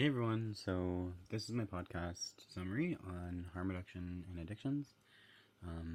Hey everyone, so this is my podcast summary on harm reduction and addictions. Um,